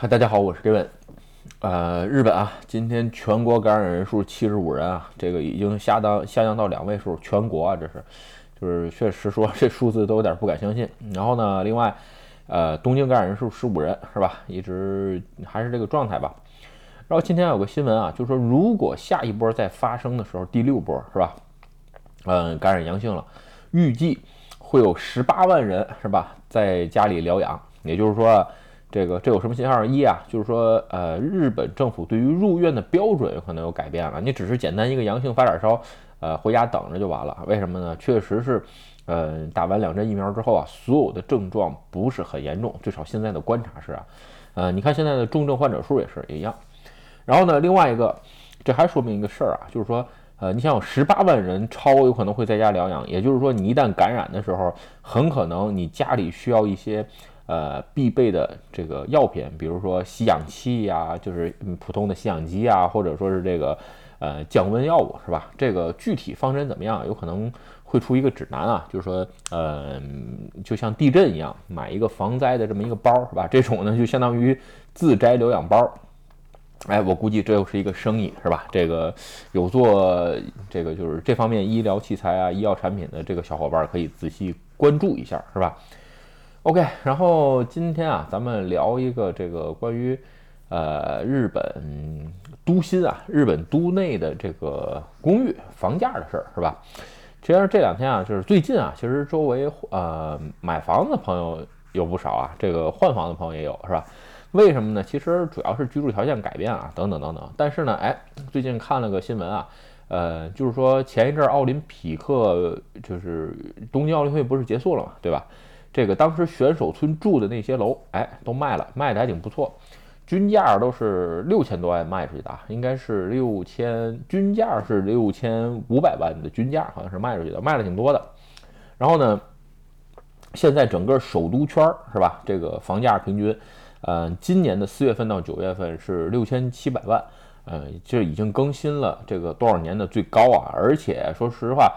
嗨，大家好，我是 Gavin。呃，日本啊，今天全国感染人数七十五人啊，这个已经下到下降到两位数，全国啊，这是，就是确实说这数字都有点不敢相信。然后呢，另外，呃，东京感染人数十五人是吧？一直还是这个状态吧。然后今天有个新闻啊，就是说如果下一波再发生的时候，第六波是吧？嗯，感染阳性了，预计会有十八万人是吧，在家里疗养，也就是说。这个这有什么信号？一啊，就是说，呃，日本政府对于入院的标准有可能有改变了。你只是简单一个阳性发点烧，呃，回家等着就完了。为什么呢？确实是，呃，打完两针疫苗之后啊，所有的症状不是很严重，至少现在的观察是啊，呃，你看现在的重症患者数也是也一样。然后呢，另外一个，这还说明一个事儿啊，就是说，呃，你想有十八万人超有可能会在家疗养，也就是说，你一旦感染的时候，很可能你家里需要一些。呃，必备的这个药品，比如说吸氧气呀，就是普通的吸氧机啊，或者说是这个呃降温药物，是吧？这个具体方针怎么样，有可能会出一个指南啊，就是说，呃，就像地震一样，买一个防灾的这么一个包，是吧？这种呢，就相当于自摘留养包。哎，我估计这又是一个生意，是吧？这个有做这个就是这方面医疗器材啊、医药产品的这个小伙伴可以仔细关注一下，是吧？OK，然后今天啊，咱们聊一个这个关于呃日本都心啊，日本都内的这个公寓房价的事儿，是吧？其实这两天啊，就是最近啊，其实周围呃买房子的朋友有不少啊，这个换房的朋友也有，是吧？为什么呢？其实主要是居住条件改变啊，等等等等。但是呢，哎，最近看了个新闻啊，呃，就是说前一阵奥林匹克就是东京奥运会不是结束了嘛，对吧？这个当时选手村住的那些楼，哎，都卖了，卖的还挺不错，均价都是六千多万卖出去的，应该是六千，均价是六千五百万的均价，好像是卖出去的，卖了挺多的。然后呢，现在整个首都圈是吧？这个房价平均，呃，今年的四月份到九月份是六千七百万，呃，这已经更新了这个多少年的最高啊！而且说实话，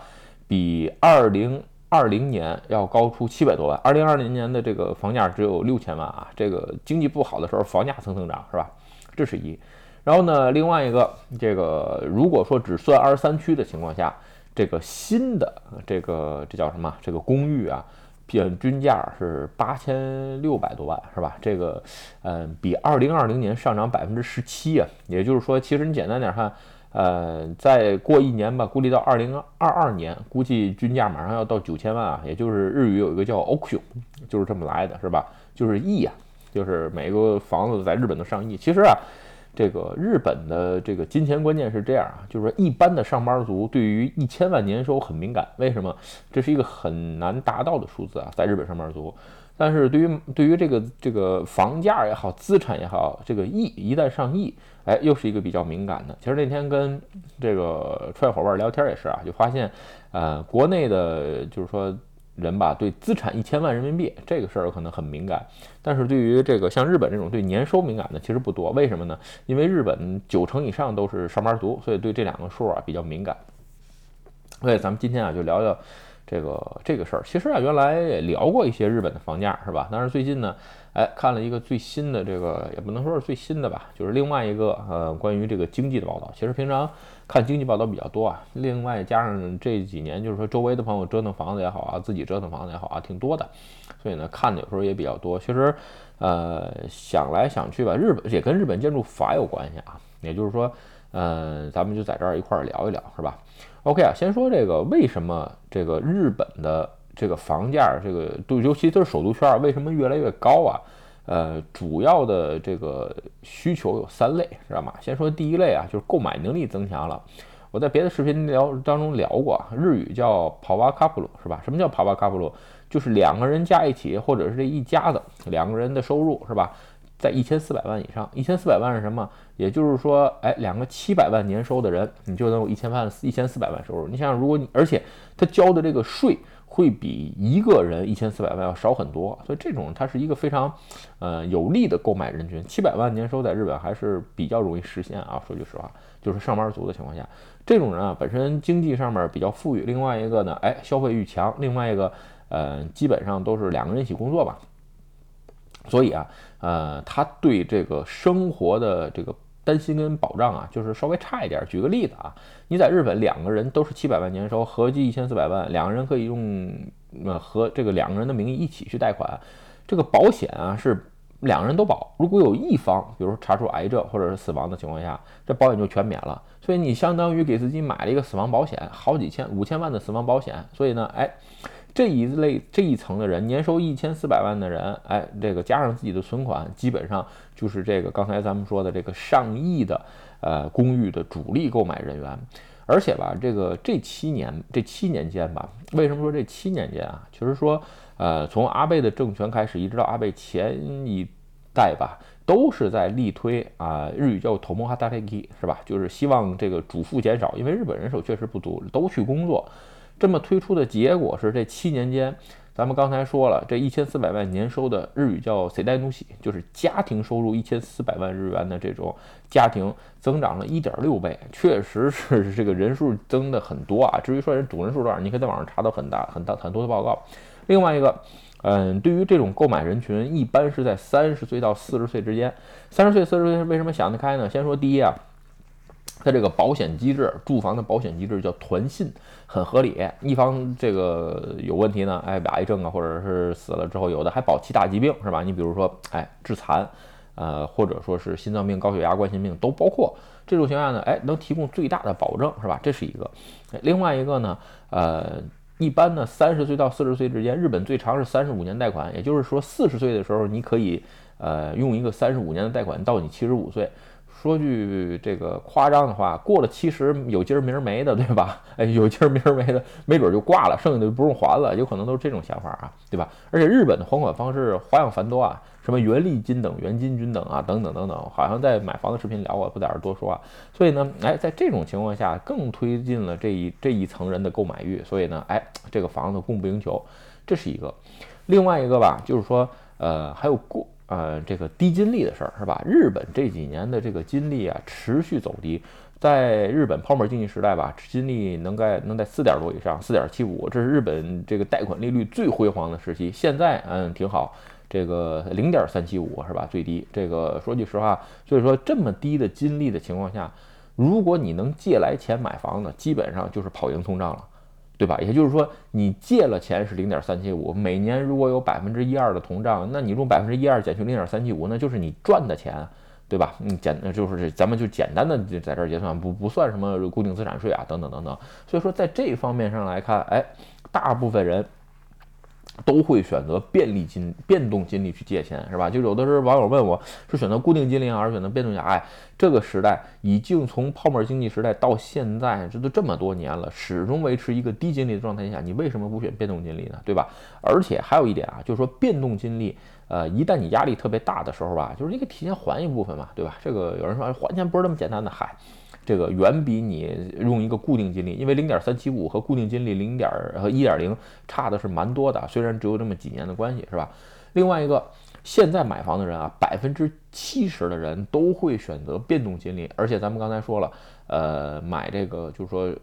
比二零。二零年要高出七百多万，二零二零年的这个房价只有六千万啊，这个经济不好的时候房价蹭蹭涨是吧？这是一，然后呢，另外一个这个如果说只算二十三区的情况下，这个新的这个这叫什么？这个公寓啊，平均价是八千六百多万是吧？这个嗯，比二零二零年上涨百分之十七啊，也就是说，其实你简单点看。呃，再过一年吧，估计到二零二二年，估计均价马上要到九千万啊，也就是日语有一个叫 auction，就是这么来的，是吧？就是亿啊，就是每个房子在日本都上亿。其实啊，这个日本的这个金钱观念是这样啊，就是说一般的上班族对于一千万年收很敏感，为什么？这是一个很难达到的数字啊，在日本上班族。但是对于对于这个这个房价也好，资产也好，这个亿一旦上亿，哎，又是一个比较敏感的。其实那天跟这个创业伙伴聊天也是啊，就发现，呃，国内的就是说人吧，对资产一千万人民币这个事儿可能很敏感，但是对于这个像日本这种对年收敏感的其实不多。为什么呢？因为日本九成以上都是上班族，所以对这两个数啊比较敏感。所以咱们今天啊就聊聊。这个这个事儿，其实啊，原来也聊过一些日本的房价，是吧？但是最近呢，哎，看了一个最新的这个，也不能说是最新的吧，就是另外一个呃，关于这个经济的报道。其实平常看经济报道比较多啊，另外加上这几年，就是说周围的朋友折腾房子也好啊，自己折腾房子也好啊，挺多的，所以呢，看的有时候也比较多。其实，呃，想来想去吧，日本也跟日本建筑法有关系啊，也就是说。嗯，咱们就在这儿一块儿聊一聊，是吧？OK 啊，先说这个为什么这个日本的这个房价，这个都尤其都是首都圈，为什么越来越高啊？呃，主要的这个需求有三类，知道吗？先说第一类啊，就是购买能力增强了。我在别的视频聊当中聊过，日语叫跑哇卡普鲁，是吧？什么叫跑哇卡普鲁？就是两个人加一起，或者是这一家子两个人的收入，是吧？在一千四百万以上，一千四百万是什么？也就是说，哎，两个七百万年收的人，你就能有一千万、一千四百万收入。你想想，如果你而且他交的这个税会比一个人一千四百万要少很多，所以这种它是一个非常，呃，有利的购买人群。七百万年收在日本还是比较容易实现啊。说句实话，就是上班族的情况下，这种人啊本身经济上面比较富裕，另外一个呢，哎，消费欲强，另外一个，呃，基本上都是两个人一起工作吧。所以啊，呃，他对这个生活的这个担心跟保障啊，就是稍微差一点。举个例子啊，你在日本两个人都是七百万年收，合计一千四百万，两个人可以用呃和这个两个人的名义一起去贷款，这个保险啊是两个人都保，如果有一方比如说查出癌症或者是死亡的情况下，这保险就全免了。所以你相当于给自己买了一个死亡保险，好几千、五千万的死亡保险。所以呢，哎。这一类这一层的人，年收一千四百万的人，哎，这个加上自己的存款，基本上就是这个刚才咱们说的这个上亿的呃公寓的主力购买人员。而且吧，这个这七年这七年间吧，为什么说这七年间啊？其实说，呃，从阿贝的政权开始，一直到阿贝前一代吧，都是在力推啊，日语叫 “tomo hataki”，是吧？就是希望这个主妇减少，因为日本人手确实不足，都去工作。这么推出的结果是，这七年间，咱们刚才说了，这一千四百万年收的日语叫谁带东西”，就是家庭收入一千四百万日元的这种家庭，增长了一点六倍，确实是这个人数增的很多啊。至于说人总人数多少，你可以在网上查到很大、很大、很多的报告。另外一个，嗯，对于这种购买人群，一般是在三十岁到四十岁之间。三十岁、四十岁为什么想得开呢？先说第一啊。它这个保险机制，住房的保险机制叫团信，很合理。一方这个有问题呢，哎，癌症啊，或者是死了之后，有的还保其他疾病，是吧？你比如说，哎，致残，呃，或者说是心脏病、高血压、冠心病都包括。这种情况下呢，哎，能提供最大的保证，是吧？这是一个。另外一个呢，呃，一般呢，三十岁到四十岁之间，日本最长是三十五年贷款，也就是说，四十岁的时候你可以，呃，用一个三十五年的贷款到你七十五岁。说句这个夸张的话，过了七十有今儿明儿没的，对吧？哎，有今儿明儿没的，没准就挂了，剩下的就不用还了，有可能都是这种想法啊，对吧？而且日本的还款方式花样繁多啊，什么原利金等、原金均等啊，等等等等，好像在买房的视频聊过，不在这多说啊。所以呢，哎，在这种情况下，更推进了这一这一层人的购买欲，所以呢，哎，这个房子供不应求，这是一个。另外一个吧，就是说，呃，还有过。呃，这个低金利的事儿是吧？日本这几年的这个金利啊，持续走低。在日本泡沫经济时代吧，金利能在能在四点多以上，四点七五，这是日本这个贷款利率最辉煌的时期。现在嗯挺好，这个零点三七五是吧？最低。这个说句实话，所以说这么低的金利的情况下，如果你能借来钱买房子，基本上就是跑赢通胀了。对吧？也就是说，你借了钱是零点三七五，每年如果有百分之一二的通胀，那你用百分之一二减去零点三七五，那就是你赚的钱，对吧？嗯，简就是咱们就简单的在这儿结算，不不算什么固定资产税啊，等等等等。所以说，在这方面上来看，哎，大部分人。都会选择便利金、变动金利去借钱，是吧？就有的时候网友问我是选择固定金利还是选择变动金？哎，这个时代已经从泡沫经济时代到现在，这都这么多年了，始终维持一个低金利的状态下，你为什么不选变动金利呢？对吧？而且还有一点啊，就是说变动金利，呃，一旦你压力特别大的时候吧，就是你可以提前还一部分嘛，对吧？这个有人说还钱不是那么简单的，嗨。这个远比你用一个固定金利，因为零点三七五和固定金利零点和一点零差的是蛮多的，虽然只有这么几年的关系，是吧？另外一个，现在买房的人啊，百分之七十的人都会选择变动金利，而且咱们刚才说了，呃，买这个就是说。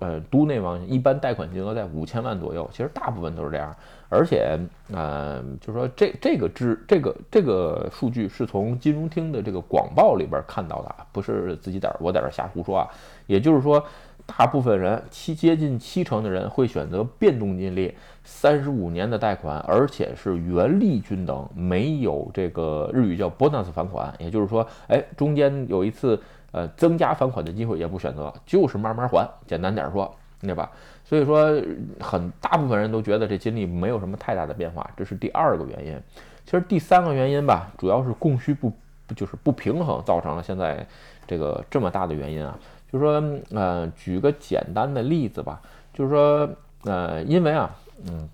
呃，都内房一般贷款金额在五千万左右，其实大部分都是这样。而且，呃，就是说这这个支这个这个数据是从金融厅的这个广报里边看到的，不是自己在我在这瞎胡说啊。也就是说，大部分人七接近七成的人会选择变动金利，三十五年的贷款，而且是原利均等，没有这个日语叫 bonus 返款。也就是说，哎，中间有一次。呃，增加返款的机会也不选择，就是慢慢还。简单点说，对吧？所以说，很大部分人都觉得这金利没有什么太大的变化，这是第二个原因。其实第三个原因吧，主要是供需不就是不平衡造成了现在这个这么大的原因啊。就是说，呃，举个简单的例子吧，就是说，呃，因为啊，嗯，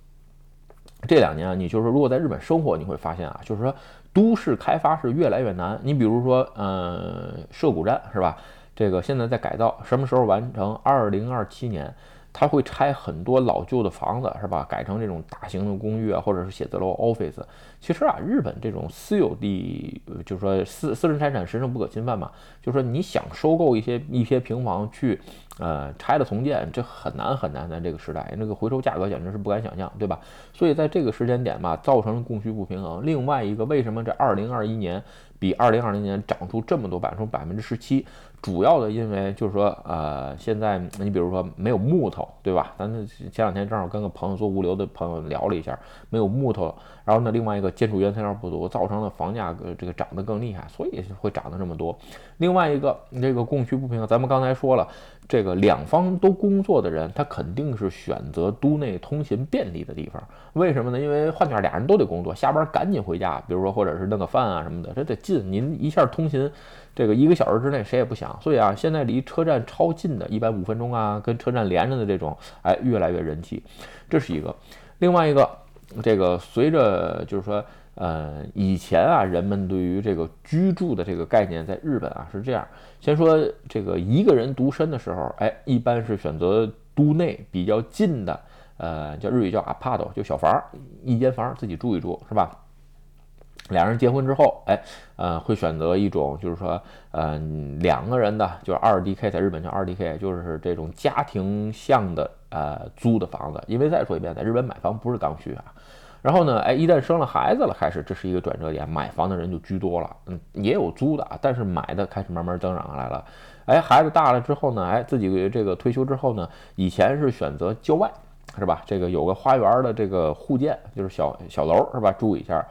这两年啊，你就是，如果在日本生活，你会发现啊，就是说。都市开发是越来越难。你比如说，嗯，涉谷站是吧？这个现在在改造，什么时候完成？二零二七年，它会拆很多老旧的房子是吧？改成这种大型的公寓啊，或者是写字楼 office。其实啊，日本这种私有地，就是说私私人财产神圣不可侵犯嘛，就是说你想收购一些一些平房去，呃，拆了重建，这很难很难，在这个时代，那个回收价格简直是不敢想象，对吧？所以在这个时间点吧，造成了供需不平衡。另外一个，为什么这二零二一年比二零二零年涨出这么多，涨出百分之十七？主要的因为就是说，呃，现在你比如说没有木头，对吧？咱前两天正好跟个朋友做物流的朋友聊了一下，没有木头，然后呢，另外一个建筑原材料不足，造成了房价这个涨得更厉害，所以会涨得这么多。另外一个，这个供需不平衡，咱们刚才说了，这个两方都工作的人，他肯定是选择都内通勤便利的地方。为什么呢？因为换句话俩人都得工作，下班赶紧回家，比如说或者是弄个饭啊什么的，这得近，您一下通勤。这个一个小时之内谁也不想，所以啊，现在离车站超近的，一般五分钟啊，跟车站连着的这种，哎，越来越人气，这是一个。另外一个，这个随着就是说，呃，以前啊，人们对于这个居住的这个概念，在日本啊是这样，先说这个一个人独身的时候，哎，一般是选择都内比较近的，呃，叫日语叫 apart，就小房，一间房自己住一住，是吧？两人结婚之后，哎，呃，会选择一种，就是说，嗯，两个人的，就是二 DK，在日本叫二 DK，就是这种家庭向的，呃，租的房子。因为再说一遍，在日本买房不是刚需啊。然后呢，哎，一旦生了孩子了，开始这是一个转折点，买房的人就居多了。嗯，也有租的啊，但是买的开始慢慢增长来了。哎，孩子大了之后呢，哎，自己这个退休之后呢，以前是选择郊外，是吧？这个有个花园的这个户建，就是小小楼，是吧？住一下。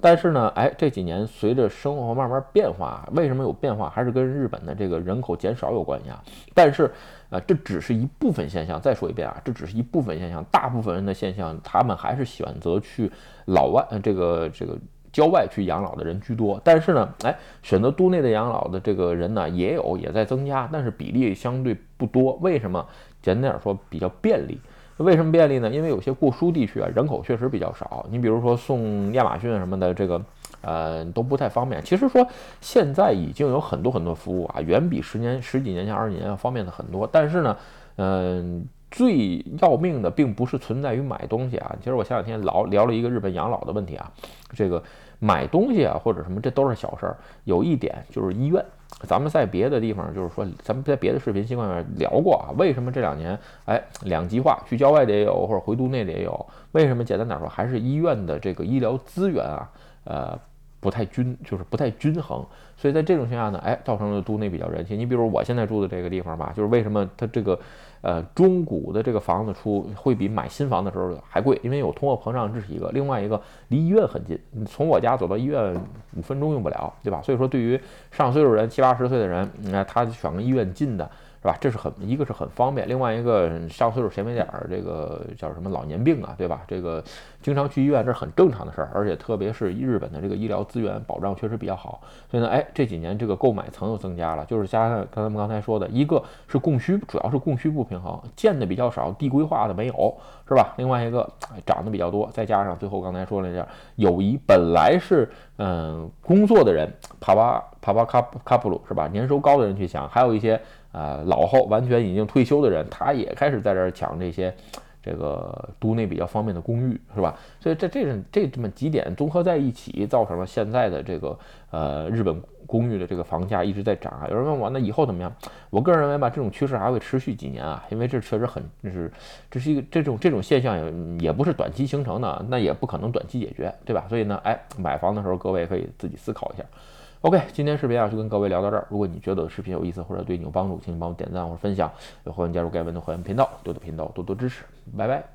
但是呢，哎，这几年随着生活慢慢变化，为什么有变化？还是跟日本的这个人口减少有关系啊。但是，呃，这只是一部分现象。再说一遍啊，这只是一部分现象，大部分人的现象，他们还是选择去老外，这个这个郊外去养老的人居多。但是呢，哎，选择都内的养老的这个人呢，也有也在增加，但是比例相对不多。为什么？简单点说，比较便利。为什么便利呢？因为有些过疏地区啊，人口确实比较少。你比如说送亚马逊什么的，这个呃都不太方便。其实说现在已经有很多很多服务啊，远比十年、十几年前、二十年要方便的很多。但是呢，嗯，最要命的并不是存在于买东西啊。其实我前两天老聊了一个日本养老的问题啊，这个买东西啊或者什么，这都是小事儿。有一点就是医院。咱们在别的地方，就是说，咱们在别的视频习惯里面聊过啊，为什么这两年，哎，两极化，去郊外的也有，或者回都内的也有，为什么？简单点说，还是医院的这个医疗资源啊，呃。不太均，就是不太均衡，所以在这种情况下呢，哎，造成了都内比较人气。你比如我现在住的这个地方吧，就是为什么它这个，呃，中古的这个房子出会比买新房的时候还贵，因为有通货膨胀，这是一个；另外一个离医院很近，你从我家走到医院五分钟用不了，对吧？所以说，对于上岁数人、七八十岁的人，你看他选个医院近的。是吧？这是很一个是很方便，另外一个上岁数谁没点儿这个叫什么老年病啊，对吧？这个经常去医院这是很正常的事儿，而且特别是日本的这个医疗资源保障确实比较好，所以呢，哎，这几年这个购买层又增加了，就是加上刚才们刚才说的一个是供需，主要是供需不平衡，建的比较少，地规划的没有，是吧？另外一个涨的比较多，再加上最后刚才说了一下，友谊本来是嗯工作的人，帕巴帕巴卡卡普鲁是吧？年收高的人去抢，还有一些。啊，老后完全已经退休的人，他也开始在这儿抢这些，这个都内比较方便的公寓，是吧？所以这这这这么几点综合在一起，造成了现在的这个呃日本公寓的这个房价一直在涨啊。有人问我，那以后怎么样？我个人认为吧，这种趋势还会持续几年啊，因为这确实很，就是这是一个这种这种现象也也不是短期形成的，那也不可能短期解决，对吧？所以呢，哎，买房的时候各位可以自己思考一下。OK，今天视频啊就跟各位聊到这儿。如果你觉得视频有意思或者对你有帮助，请你帮我点赞或者分享，也欢迎加入盖文的会员频道，多多频道多多支持。拜拜。